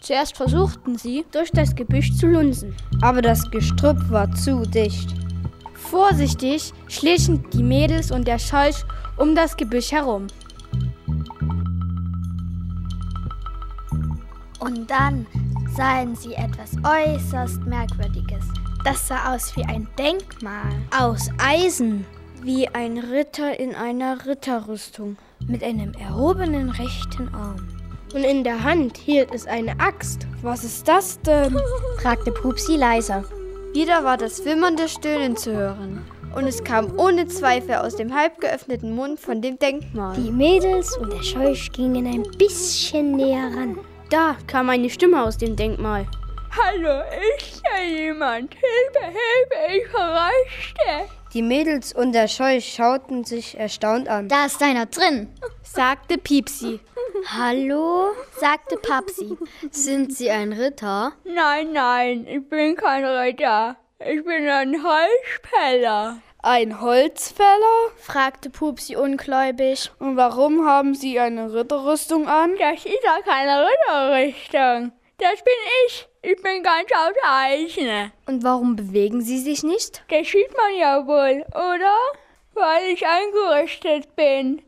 Zuerst versuchten sie, durch das Gebüsch zu lunsen, aber das Gestrüpp war zu dicht. Vorsichtig schlichen die Mädels und der Scheuch um das Gebüsch herum. Und dann sahen sie etwas äußerst Merkwürdiges. Das sah aus wie ein Denkmal. Aus Eisen, wie ein Ritter in einer Ritterrüstung, mit einem erhobenen rechten Arm. Und in der Hand hielt es eine Axt. Was ist das denn? fragte Pupsi leiser. Wieder war das wimmernde Stöhnen zu hören. Und es kam ohne Zweifel aus dem halb geöffneten Mund von dem Denkmal. Die Mädels und der Scheuch gingen ein bisschen näher ran. Da kam eine Stimme aus dem Denkmal. Hallo, ist da jemand? Hilfe, Hilfe, ich verraschte. Die Mädels und der Scheuch schauten sich erstaunt an. Da ist einer drin, sagte Piepsi. Hallo, sagte Papsi. Sind Sie ein Ritter? Nein, nein, ich bin kein Ritter. Ich bin ein Holzfäller. Ein Holzfäller? fragte Pupsi ungläubig. Und warum haben Sie eine Ritterrüstung an? Das ist ja keine Ritterrüstung. Das bin ich. Ich bin ganz aus Eisen. Und warum bewegen Sie sich nicht? Das sieht man ja wohl, oder? Weil ich eingerüstet bin.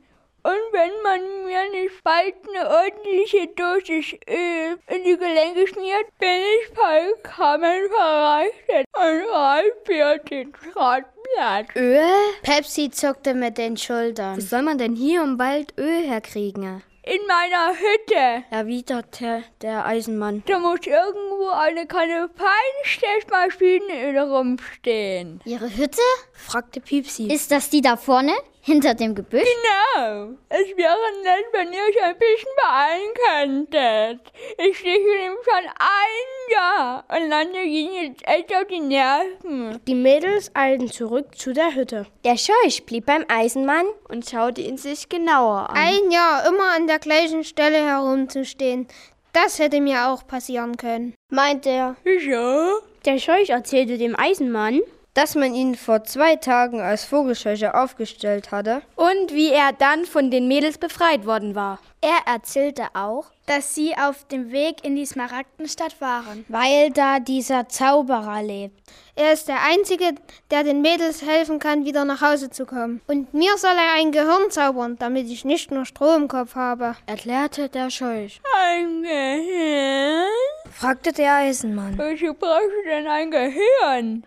Und wenn man mir nicht bald eine ordentliche Dosis Öl in die Gelenke schmiert, bin ich vollkommen verrechnet und reif für den Schrottblatt. Öl? Pepsi zuckte mit den Schultern. Wo soll man denn hier um bald Öl herkriegen? In meiner Hütte, erwiderte der Eisenmann. Da muss irgendwo eine Kanne Feinstechmaschinenöl rumstehen. Ihre Hütte? fragte Piepsi. Ist das die da vorne? Hinter dem Gebüsch? Genau. Es wäre nett, wenn ihr euch ein bisschen beeilen könntet. Ich stehe hier schon ein Jahr und lande ging jetzt echt auf die Nerven. Die Mädels eilten zurück zu der Hütte. Der Scheuch blieb beim Eisenmann und schaute ihn sich genauer an. Ein Jahr immer an der gleichen Stelle herumzustehen. Das hätte mir auch passieren können, meint er. Wieso? Der Scheuch erzählte dem Eisenmann, dass man ihn vor zwei Tagen als Vogelscheuche aufgestellt hatte. Und wie er dann von den Mädels befreit worden war. Er erzählte auch, dass sie auf dem Weg in die Smaragdenstadt waren, weil da dieser Zauberer lebt. Er ist der Einzige, der den Mädels helfen kann, wieder nach Hause zu kommen. Und mir soll er ein Gehirn zaubern, damit ich nicht nur Stroh im Kopf habe, erklärte der Scheuch. Ein Gehirn? fragte der Eisenmann. Wozu brauchst du denn ein Gehirn?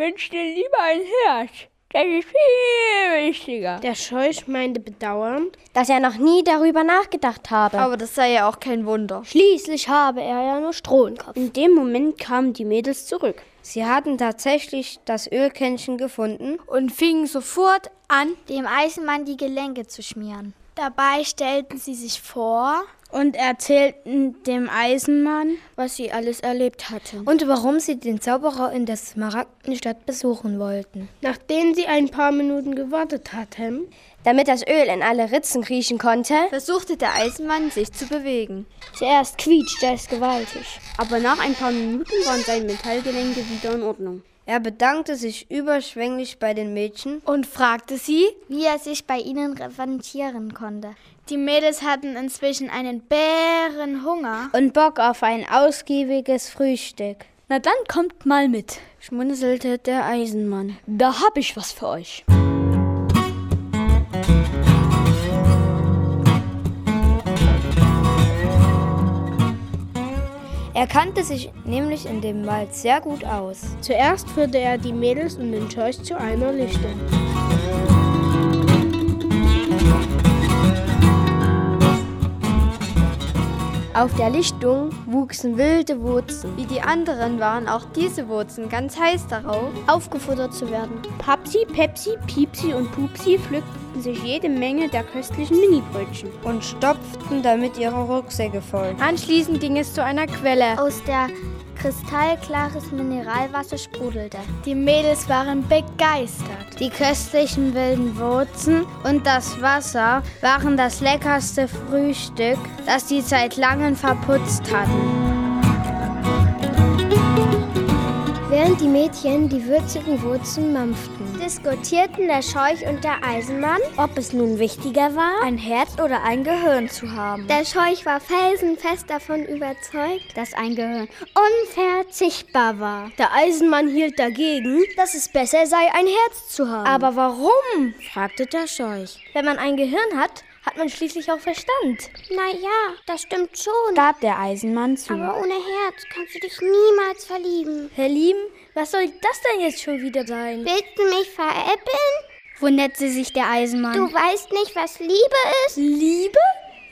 Wünsch dir lieber ein Herz. Das ist viel wichtiger. Der Scheuch meinte bedauernd, dass er noch nie darüber nachgedacht habe. Aber das sei ja auch kein Wunder. Schließlich habe er ja nur Stroh im Kopf. In dem Moment kamen die Mädels zurück. Sie hatten tatsächlich das Ölkännchen gefunden und fingen sofort an, dem Eisenmann die Gelenke zu schmieren. Dabei stellten sie sich vor, und erzählten dem Eisenmann, was sie alles erlebt hatten und warum sie den Zauberer in der Smaragdenstadt besuchen wollten. Nachdem sie ein paar Minuten gewartet hatten, damit das Öl in alle Ritzen kriechen konnte, versuchte der Eisenmann sich zu bewegen. Zuerst quietschte es gewaltig, aber nach ein paar Minuten waren seine Metallgelenke wieder in Ordnung. Er bedankte sich überschwänglich bei den Mädchen und fragte sie, wie er sich bei ihnen revanchieren konnte. Die Mädels hatten inzwischen einen Bärenhunger und Bock auf ein ausgiebiges Frühstück. Na dann kommt mal mit, schmunzelte der Eisenmann. Da hab ich was für euch. Er kannte sich nämlich in dem Wald sehr gut aus. Zuerst führte er die Mädels und den Scheuch zu einer Lichtung. Auf der Lichtung wuchsen wilde Wurzeln. Wie die anderen waren auch diese Wurzeln ganz heiß darauf, aufgefuttert zu werden. Papsi, Pepsi, Piepsi und Pupsi pflückten sich jede Menge der köstlichen Minibrötchen und stopften damit ihre Rucksäcke voll. Anschließend ging es zu einer Quelle, aus der kristallklares Mineralwasser sprudelte. Die Mädels waren begeistert. Die köstlichen wilden Wurzeln und das Wasser waren das leckerste Frühstück, das sie seit langem verputzt hatten. Während die Mädchen die würzigen Wurzeln mampften, diskutierten der Scheuch und der Eisenmann, ob es nun wichtiger war, ein Herz oder ein Gehirn zu haben. Der Scheuch war felsenfest davon überzeugt, dass ein Gehirn unverzichtbar war. Der Eisenmann hielt dagegen, dass es besser sei, ein Herz zu haben. Aber warum? fragte der Scheuch. Wenn man ein Gehirn hat, hat man schließlich auch Verstand. Na ja, das stimmt schon. Gab der Eisenmann zu. Aber ohne Herz kannst du dich niemals verlieben. Verlieben? Was soll das denn jetzt schon wieder sein? Willst du mich veräppeln? Wunderte sich der Eisenmann. Du weißt nicht, was Liebe ist? Liebe?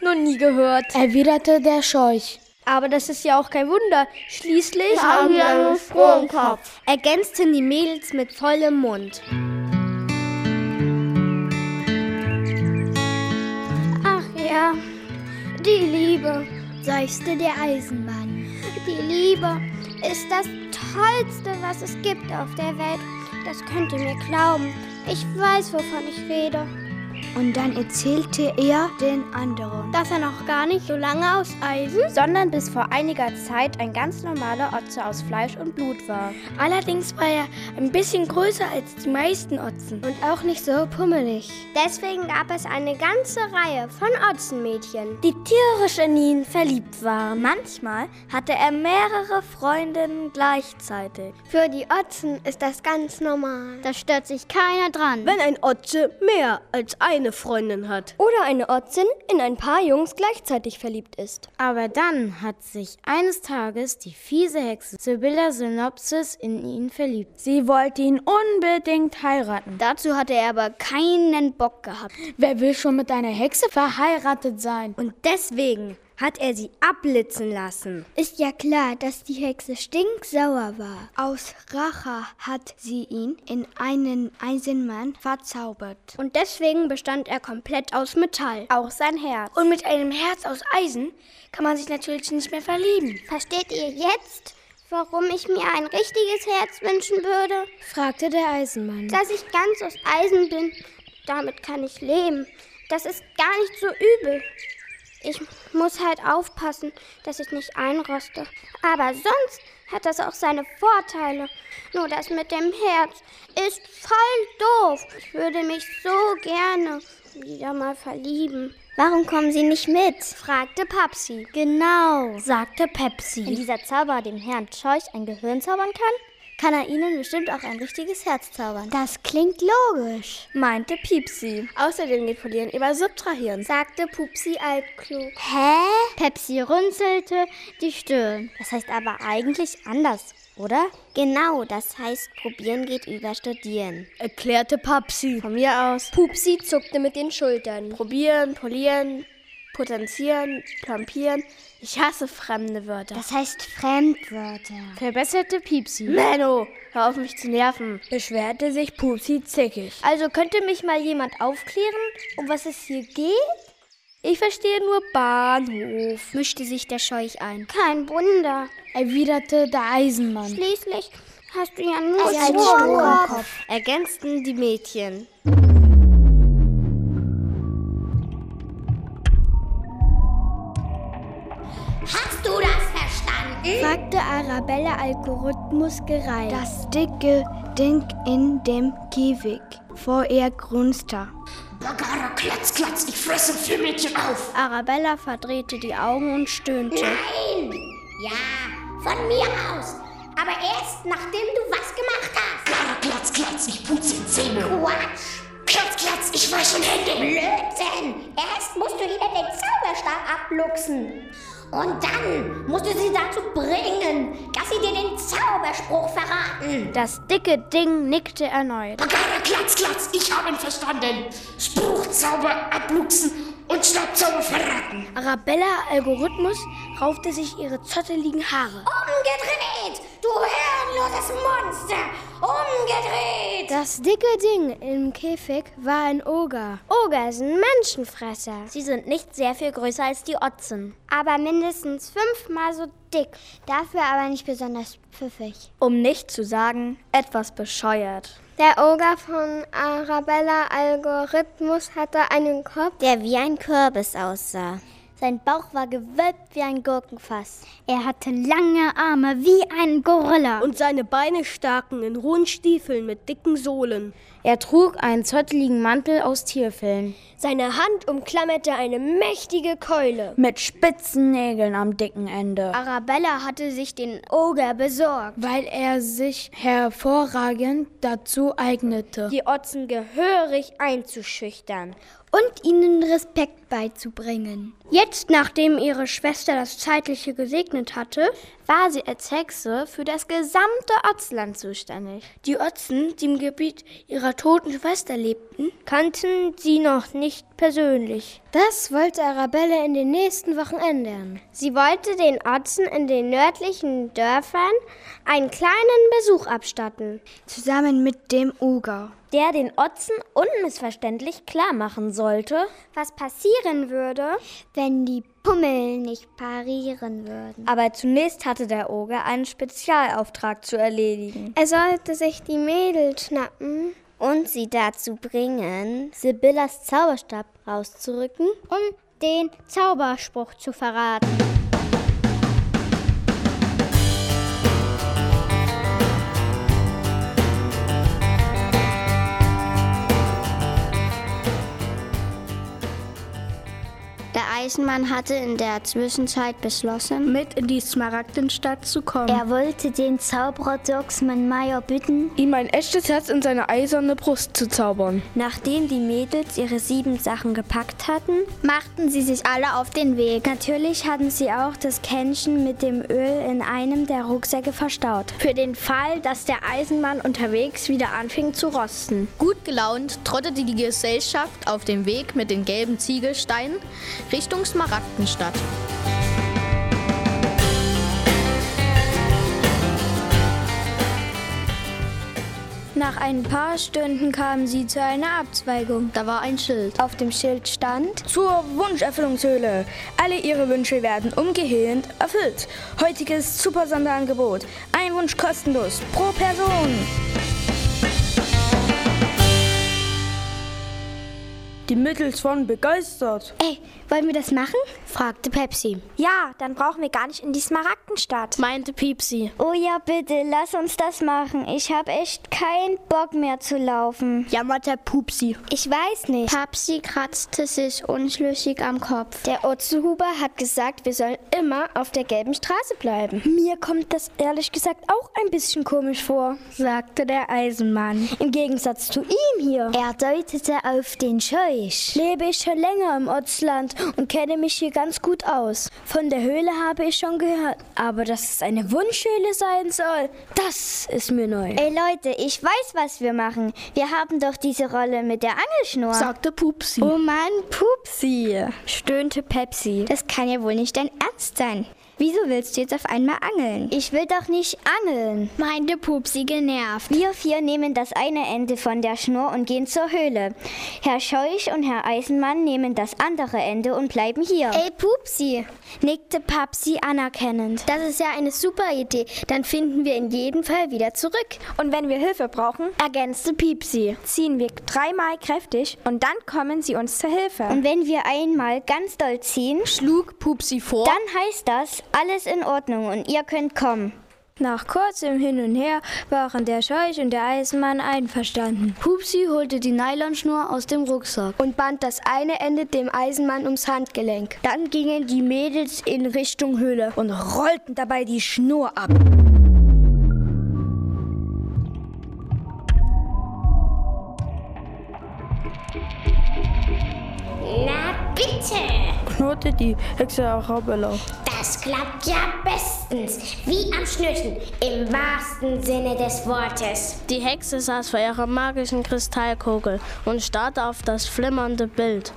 Noch nie gehört. Erwiderte der Scheuch. Aber das ist ja auch kein Wunder. Schließlich haben wir einen Sprungkopf. Ergänzten die Mädels mit vollem Mund. Ach ja, die Liebe, seufzte der Eisenmann. Die Liebe ist das Tollste, was es gibt auf der Welt. Das könnt ihr mir glauben. Ich weiß, wovon ich rede. Und dann erzählte er den anderen, dass er noch gar nicht so lange aus Eisen, sondern bis vor einiger Zeit ein ganz normaler Otze aus Fleisch und Blut war. Allerdings war er ein bisschen größer als die meisten Otzen und auch nicht so pummelig. Deswegen gab es eine ganze Reihe von Otzenmädchen, die tierisch in ihn verliebt waren. Manchmal hatte er mehrere Freundinnen gleichzeitig. Für die Otzen ist das ganz normal. Da stört sich keiner dran. Wenn ein Otze mehr als eine eine Freundin hat. Oder eine Otzin in ein paar Jungs gleichzeitig verliebt ist. Aber dann hat sich eines Tages die fiese Hexe Sibylla Synopsis in ihn verliebt. Sie wollte ihn unbedingt heiraten. Dazu hatte er aber keinen Bock gehabt. Wer will schon mit einer Hexe verheiratet sein? Und deswegen hat er sie abblitzen lassen. Ist ja klar, dass die Hexe stinksauer war. Aus Rache hat sie ihn in einen Eisenmann verzaubert. Und deswegen bestand er komplett aus Metall. Auch sein Herz. Und mit einem Herz aus Eisen kann man sich natürlich nicht mehr verlieben. Versteht ihr jetzt? Warum ich mir ein richtiges Herz wünschen würde? fragte der Eisenmann. Dass ich ganz aus Eisen bin, damit kann ich leben. Das ist gar nicht so übel. Ich muss halt aufpassen, dass ich nicht einroste. Aber sonst hat das auch seine Vorteile. Nur das mit dem Herz ist voll doof. Ich würde mich so gerne wieder mal verlieben. Warum kommen Sie nicht mit? fragte Papsi. Genau, sagte Pepsi. Wenn dieser Zauberer dem Herrn Scheuch ein Gehirn zaubern kann, kann er ihnen bestimmt auch ein richtiges Herz zaubern. Das klingt logisch, meinte Piepsi. Außerdem geht Polieren über Subtrahieren, sagte Pupsi altklug. Hä? Pepsi runzelte die Stirn. Das heißt aber eigentlich anders, oder? Genau, das heißt, probieren geht über studieren. Erklärte Papsi. Von mir aus. Pupsi zuckte mit den Schultern. Probieren, polieren, potenzieren, plampieren. Ich hasse fremde Wörter. Das heißt Fremdwörter. Verbesserte Piepsi. Menno, hör auf mich zu nerven. Beschwerte sich Pupsi zickig. Also könnte mich mal jemand aufklären, um was es hier geht? Ich verstehe nur Bahnhof, mischte sich der Scheuch ein. Kein Wunder, erwiderte der Eisenmann. Schließlich hast du ja nur einen Sturmkopf, ergänzten die Mädchen. Fragte Arabella Algorithmus gereiht. Das dicke Ding in dem Käfig vor ihr grunzte. Bagara, klatz, klatz, ich fresse vier Mädchen auf. Arabella verdrehte die Augen und stöhnte. Nein! Ja, von mir aus. Aber erst nachdem du was gemacht hast. Bagara, klatz, klatz, ich putze die Zähne. Quatsch! Klatz, klatz, ich wasche Hände. Blödsinn! Erst musst du ihnen den Zauberstab abluchsen. Und dann musst du sie dazu bringen, dass sie dir den Zauberspruch verraten. Das dicke Ding nickte erneut. Bagara, klatz, klatz, ich habe ihn verstanden. Spruchzauber abluchsen und Staubzauber verraten. Arabella Algorithmus raufte sich ihre zotteligen Haare. Umgedreht, du herrenloses Monster! Umgedreht! Das dicke Ding im Käfig war ein Oger. Oger sind Menschenfresser. Sie sind nicht sehr viel größer als die Otzen. Aber mindestens fünfmal so dick. Dafür aber nicht besonders pfiffig. Um nicht zu sagen, etwas bescheuert. Der Oger von Arabella Algorithmus hatte einen Kopf, der wie ein Kürbis aussah. Sein Bauch war gewölbt wie ein Gurkenfass. Er hatte lange Arme wie ein Gorilla. Und seine Beine staken in hohen Stiefeln mit dicken Sohlen. Er trug einen zotteligen Mantel aus Tierfellen. Seine Hand umklammerte eine mächtige Keule. Mit spitzen Nägeln am dicken Ende. Arabella hatte sich den Oger besorgt, weil er sich hervorragend dazu eignete, die Otzen gehörig einzuschüchtern und ihnen Respekt beizubringen. Jetzt, nachdem ihre Schwester das Zeitliche gesegnet hatte, war sie als Hexe für das gesamte Otzland zuständig. Die Otzen, die im Gebiet ihrer toten Schwester lebten, kannten sie noch nicht persönlich. Das wollte Arabella in den nächsten Wochen ändern. Sie wollte den Otzen in den nördlichen Dörfern einen kleinen Besuch abstatten. Zusammen mit dem Uger der den Otzen unmissverständlich klar machen sollte, was passieren würde, wenn die Pummel nicht parieren würden. Aber zunächst hatte der Oger einen Spezialauftrag zu erledigen. Er sollte sich die Mädel schnappen und sie dazu bringen, Sibyllas Zauberstab rauszurücken und den Zauberspruch zu verraten. Eisenmann hatte in der Zwischenzeit beschlossen, mit in die Smaragdenstadt zu kommen. Er wollte den Zauberer Dirksmann Meyer bitten, ihm ein echtes Herz in seine eiserne Brust zu zaubern. Nachdem die Mädels ihre sieben Sachen gepackt hatten, machten sie sich alle auf den Weg. Natürlich hatten sie auch das Kännchen mit dem Öl in einem der Rucksäcke verstaut. Für den Fall, dass der Eisenmann unterwegs wieder anfing zu rosten. Gut gelaunt trottete die Gesellschaft auf dem Weg mit den gelben Ziegelsteinen Richtung Richtung Smaragdenstadt. Nach ein paar Stunden kamen sie zu einer Abzweigung. Da war ein Schild. Auf dem Schild stand Zur Wunscherfüllungshöhle. Alle ihre Wünsche werden umgehend erfüllt. Heutiges super Sonderangebot. Ein Wunsch kostenlos pro Person. Die Mittels von begeistert. Ey, wollen wir das machen? fragte Pepsi. Ja, dann brauchen wir gar nicht in die Smaragdenstadt, meinte Piepsi. Oh ja, bitte, lass uns das machen. Ich habe echt keinen Bock mehr zu laufen, jammerte Pupsi. Ich weiß nicht. Papsi kratzte sich unschlüssig am Kopf. Der Otzehuber hat gesagt, wir sollen immer auf der gelben Straße bleiben. Mir kommt das ehrlich gesagt auch ein bisschen komisch vor, sagte der Eisenmann. Im Gegensatz zu ihm hier. Er deutete auf den Scheu ich. Lebe ich schon länger im Ortsland und kenne mich hier ganz gut aus. Von der Höhle habe ich schon gehört, aber dass es eine Wunschhöhle sein soll, das ist mir neu. Ey Leute, ich weiß, was wir machen. Wir haben doch diese Rolle mit der Angelschnur, sagte Pupsi. Oh Mann, Pupsi, stöhnte Pepsi. Das kann ja wohl nicht dein Ernst sein. Wieso willst du jetzt auf einmal angeln? Ich will doch nicht angeln, meinte Pupsi genervt. Wir vier nehmen das eine Ende von der Schnur und gehen zur Höhle. Herr Scheuch und Herr Eisenmann nehmen das andere Ende und bleiben hier. Ey, Pupsi, nickte Papsi anerkennend. Das ist ja eine super Idee. Dann finden wir in jedem Fall wieder zurück. Und wenn wir Hilfe brauchen, ergänzte Piepsi, ziehen wir dreimal kräftig und dann kommen sie uns zur Hilfe. Und wenn wir einmal ganz doll ziehen, schlug Pupsi vor, dann heißt das, alles in Ordnung und ihr könnt kommen. Nach kurzem Hin und Her waren der Scheuch und der Eisenmann einverstanden. Pupsi holte die Nylonschnur aus dem Rucksack und band das eine Ende dem Eisenmann ums Handgelenk. Dann gingen die Mädels in Richtung Höhle und rollten dabei die Schnur ab. Na bitte! Knurrte die Hexe Arabella. Das klappt ja bestens, wie am Schnürchen, im wahrsten Sinne des Wortes. Die Hexe saß vor ihrer magischen Kristallkugel und starrte auf das flimmernde Bild.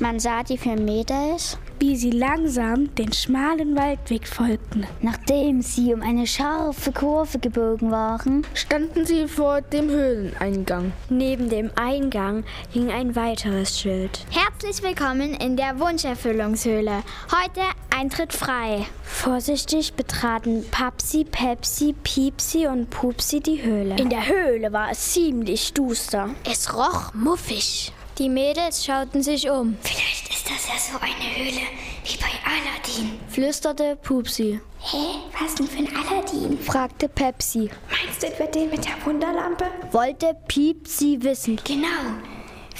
Man sah die vier Mädels, wie sie langsam den schmalen Waldweg folgten. Nachdem sie um eine scharfe Kurve gebogen waren, standen sie vor dem Höhleneingang. Neben dem Eingang hing ein weiteres Schild. Herzlich willkommen in der Wunscherfüllungshöhle. Heute Eintritt frei. Vorsichtig betraten Papsi, Pepsi, Piepsi und Pupsi die Höhle. In der Höhle war es ziemlich duster. Es roch muffig. Die Mädels schauten sich um. Vielleicht ist das ja so eine Höhle Wie bei Aladdin, flüsterte Pupsi. Hä, was denn für ein Aladdin? fragte Pepsi. Meinst du etwa den mit der Wunderlampe? Wollte Piepsi wissen. Genau.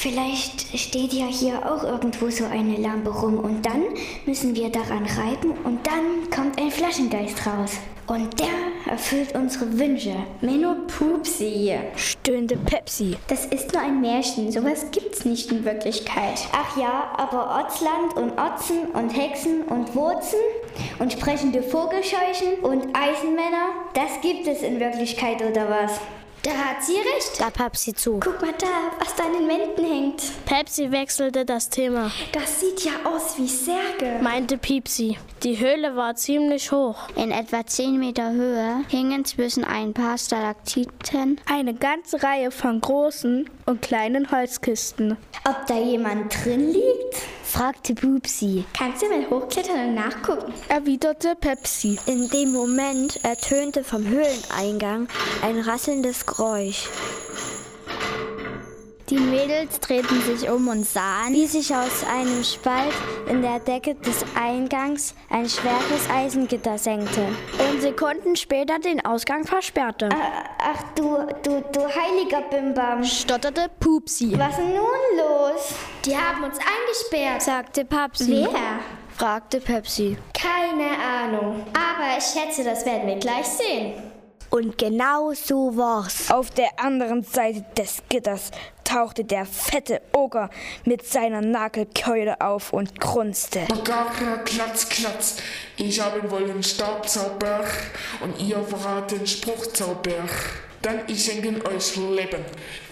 Vielleicht steht ja hier auch irgendwo so eine Lampe rum und dann müssen wir daran reiben und dann kommt ein Flaschengeist raus. Und der erfüllt unsere Wünsche. Menno Pupsi, stöhnte Pepsi. Das ist nur ein Märchen, sowas gibt's nicht in Wirklichkeit. Ach ja, aber Otzland und Otzen und Hexen und Wurzen und sprechende Vogelscheuchen und Eisenmänner, das gibt es in Wirklichkeit oder was? Da hat sie recht. Da Pepsi zu. Guck mal da, was da an den Wänden hängt. Pepsi wechselte das Thema. Das sieht ja aus wie Särge, meinte Piepsi. Die Höhle war ziemlich hoch. In etwa 10 Meter Höhe hingen zwischen ein paar Stalaktiten eine ganze Reihe von großen und kleinen Holzkisten. Ob da jemand drin liegt? Fragte Pupsi. Kannst du mal hochklettern und nachgucken? erwiderte Pepsi. In dem Moment ertönte vom Höhleneingang ein rasselndes Geräusch. Die Mädels drehten sich um und sahen, wie sich aus einem Spalt in der Decke des Eingangs ein schweres Eisengitter senkte und Sekunden später den Ausgang versperrte. Ach du, du, du heiliger Bimbam, stotterte Pupsi. Was ist nun los? Die haben uns eingesperrt, sagte Papsi. Wer? fragte Pepsi. Keine Ahnung, aber ich schätze, das werden wir gleich sehen. Und genau so war's. Auf der anderen Seite des Gitters tauchte der fette Oger mit seiner Nagelkeule auf und grunzte. Bagara, klatz, klatz. Ich habe wohl den Staubzauber und ihr wart den Spruchzauber. Dann ich schenke euch Leben.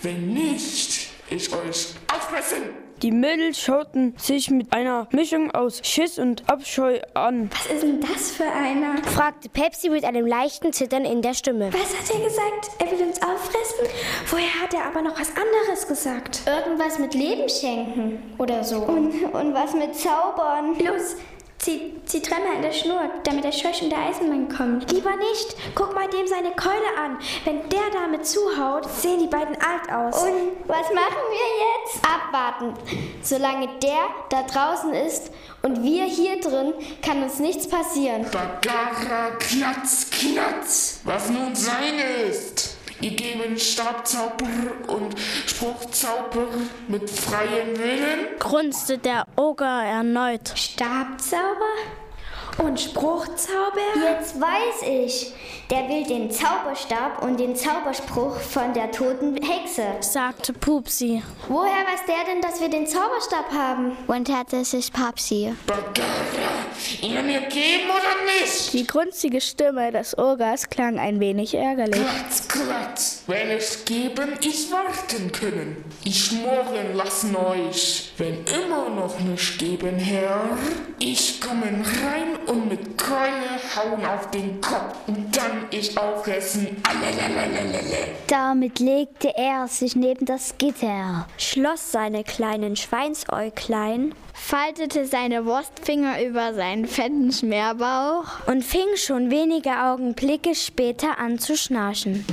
Wenn nicht, ich euch auffressen. Die Mädels schauten sich mit einer Mischung aus Schiss und Abscheu an. Was ist denn das für einer? fragte Pepsi mit einem leichten Zittern in der Stimme. Was hat er gesagt? Er will uns auffressen? Vorher hat er aber noch was anderes gesagt. Irgendwas mit Leben schenken oder so. Und, und was mit Zaubern. Los, Zieh, zieh dreimal an der Schnur, damit der Scheuch und der Eisenmann kommt. Lieber nicht. Guck mal dem seine Keule an. Wenn der damit zuhaut, sehen die beiden alt aus. Und was machen wir jetzt? Abwarten. Solange der da draußen ist und wir hier drin, kann uns nichts passieren. Bagara, Klatz, Klatz. Was nun sein ist. Ihr geben Stabzauber und Spruchzauber mit freiem Willen? grunzte der Oger erneut. Stabzauber? Und Spruchzauber? Jetzt weiß ich. Der will den Zauberstab und den Zauberspruch von der toten Hexe, sagte Pupsi. Woher weiß der denn, dass wir den Zauberstab haben? wunderte sich Papsi. Bagara, ihr mir geben oder nicht? Die grunzige Stimme des Ogers klang ein wenig ärgerlich. Klatz, klatz. Wenn es geben, ich warten können. Ich schmoren lassen euch. Wenn immer noch nicht geben, Herr, ich kommen rein und mit Keule hauen auf den Kopf und dann ich aufessen. Alalalalala. Damit legte er sich neben das Gitter, schloss seine kleinen Schweinsäuglein, faltete seine Wurstfinger über seinen fetten Schmerbauch und fing schon wenige Augenblicke später an zu schnarchen.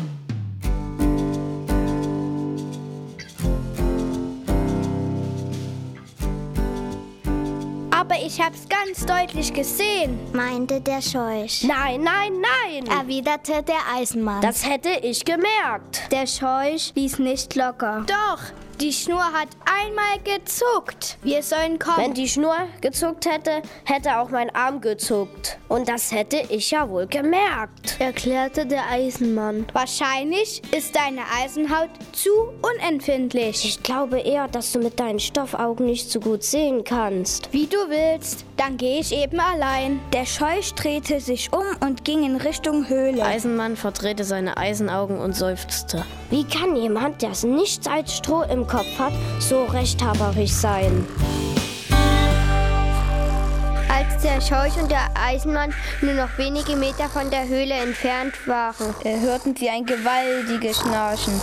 Ich hab's ganz deutlich gesehen, meinte der Scheuch. Nein, nein, nein, erwiderte der Eisenmann. Das hätte ich gemerkt. Der Scheuch ließ nicht locker. Doch, die Schnur hat einmal gezuckt. Wir sollen kommen. Wenn die Schnur gezuckt hätte, hätte auch mein Arm gezuckt. Und das hätte ich ja wohl gemerkt, erklärte der Eisenmann. Wahrscheinlich ist deine Eisenhaut zu unempfindlich. Ich glaube eher, dass du mit deinen Stoffaugen nicht so gut sehen kannst. Wie du willst, dann gehe ich eben allein. Der Scheuch drehte sich um und ging in Richtung Höhle. Eisenmann verdrehte seine Eisenaugen und seufzte. Wie kann jemand, der nichts als Stroh im Kopf hat, so rechthaberisch sein? Als der Scheuch und der Eisenmann nur noch wenige Meter von der Höhle entfernt waren, hörten sie ein gewaltiges Schnarchen.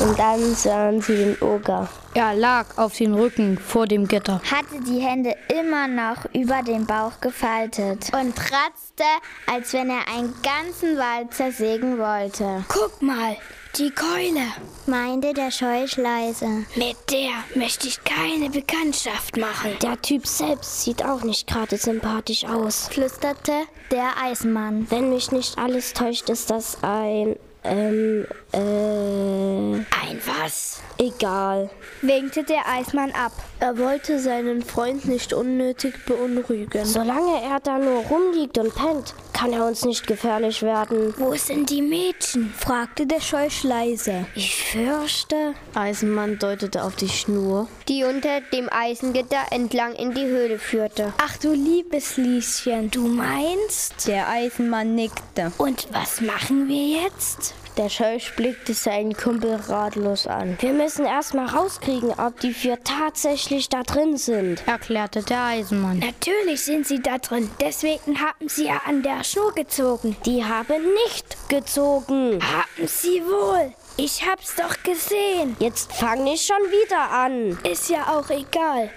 Und dann sahen sie den Oger. Er lag auf dem Rücken vor dem Gitter, hatte die Hände immer noch über den Bauch gefaltet und kratzte, als wenn er einen ganzen Wald zersägen wollte. Guck mal, Die Keule, meinte der Scheuch leise. Mit der möchte ich keine Bekanntschaft machen. Der Typ selbst sieht auch nicht gerade sympathisch aus, flüsterte der Eisenmann. Wenn mich nicht alles täuscht, ist das ein ähm, äh. Ein was? Egal. Winkte der Eismann ab. Er wollte seinen Freund nicht unnötig beunruhigen. Solange er da nur rumliegt und pennt, kann er uns nicht gefährlich werden. Wo sind die Mädchen? fragte der Scheuch leise. Ich fürchte. Eisenmann deutete auf die Schnur, die unter dem Eisengitter entlang in die Höhle führte. Ach du liebes Lieschen. Du meinst? Der Eisenmann nickte. Und was machen wir jetzt? Der Scheuch blickte seinen Kumpel ratlos an. Wir müssen erst mal rauskriegen, ob die vier tatsächlich da drin sind, erklärte der Eisenmann. Natürlich sind sie da drin. Deswegen haben sie ja an der Schnur gezogen. Die haben nicht gezogen. Haben sie wohl. Ich hab's doch gesehen. Jetzt fang ich schon wieder an. Ist ja auch egal.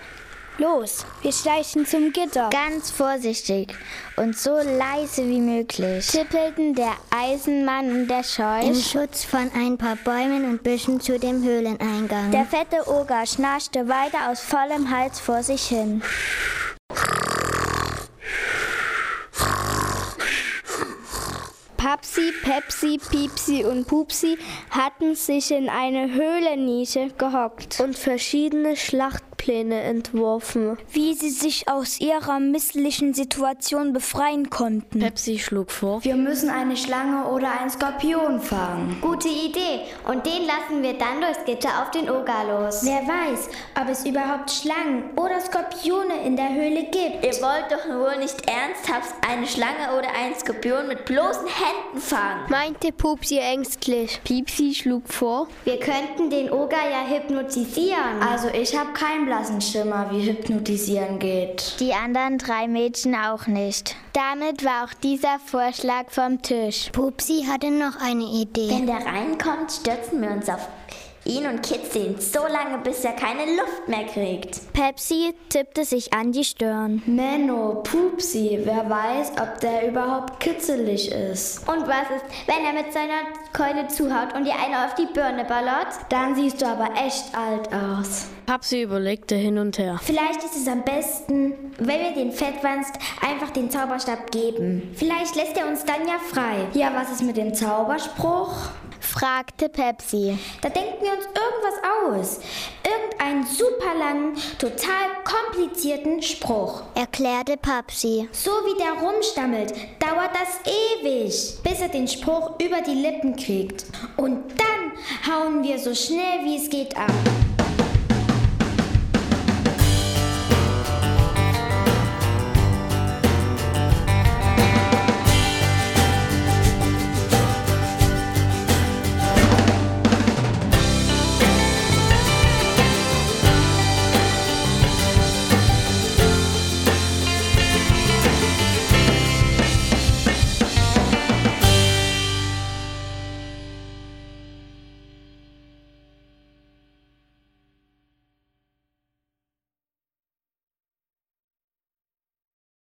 Los, wir schleichen zum Gitter. Ganz vorsichtig und so leise wie möglich tippelten der Eisenmann und der Scheuch im Schutz von ein paar Bäumen und Büschen zu dem Höhleneingang. Der fette Oger schnarchte weiter aus vollem Hals vor sich hin. Papsi, Pepsi, Piepsi und Pupsi hatten sich in eine Höhlennische gehockt und verschiedene Schlachtpläne entworfen, wie sie sich aus ihrer misslichen Situation befreien konnten. Pepsi schlug vor, wir müssen eine Schlange oder einen Skorpion fangen. Gute Idee. Und den lassen wir dann durchs Gitter auf den Oger los. Wer weiß, ob es überhaupt Schlangen oder Skorpione in der Höhle gibt. Ihr wollt doch wohl nicht ernsthaft eine Schlange oder einen Skorpion mit bloßen Händen Händen fangen, meinte Pupsi ängstlich. Piepsi schlug vor, wir könnten den Oger ja hypnotisieren. Also ich habe keinen blassen Schimmer, wie hypnotisieren geht. Die anderen drei Mädchen auch nicht. Damit war auch dieser Vorschlag vom Tisch. Pupsi hatte noch eine Idee. Wenn der reinkommt, stürzen wir uns auf ihn und kitzeln so lange, bis er keine Luft mehr kriegt. Pepsi tippte sich an die Stirn. Menno, Pupsi, wer weiß, ob der überhaupt kitzelig ist. Und was ist, wenn er mit seiner Keule zuhaut und dir eine auf die Birne ballert? Dann siehst du aber echt alt aus. Papsi überlegte hin und her. Vielleicht ist es am besten, wenn wir den Fettwanst einfach den Zauberstab geben. Vielleicht lässt er uns dann ja frei. Ja, was ist mit dem Zauberspruch? Fragte Pepsi. Da denken wir uns irgendwas aus. Irgendeinen super langen, total komplizierten Spruch. Erklärte Pepsi. So wie der rumstammelt, dauert das ewig, bis er den Spruch über die Lippen kriegt. Und dann hauen wir so schnell wie es geht ab.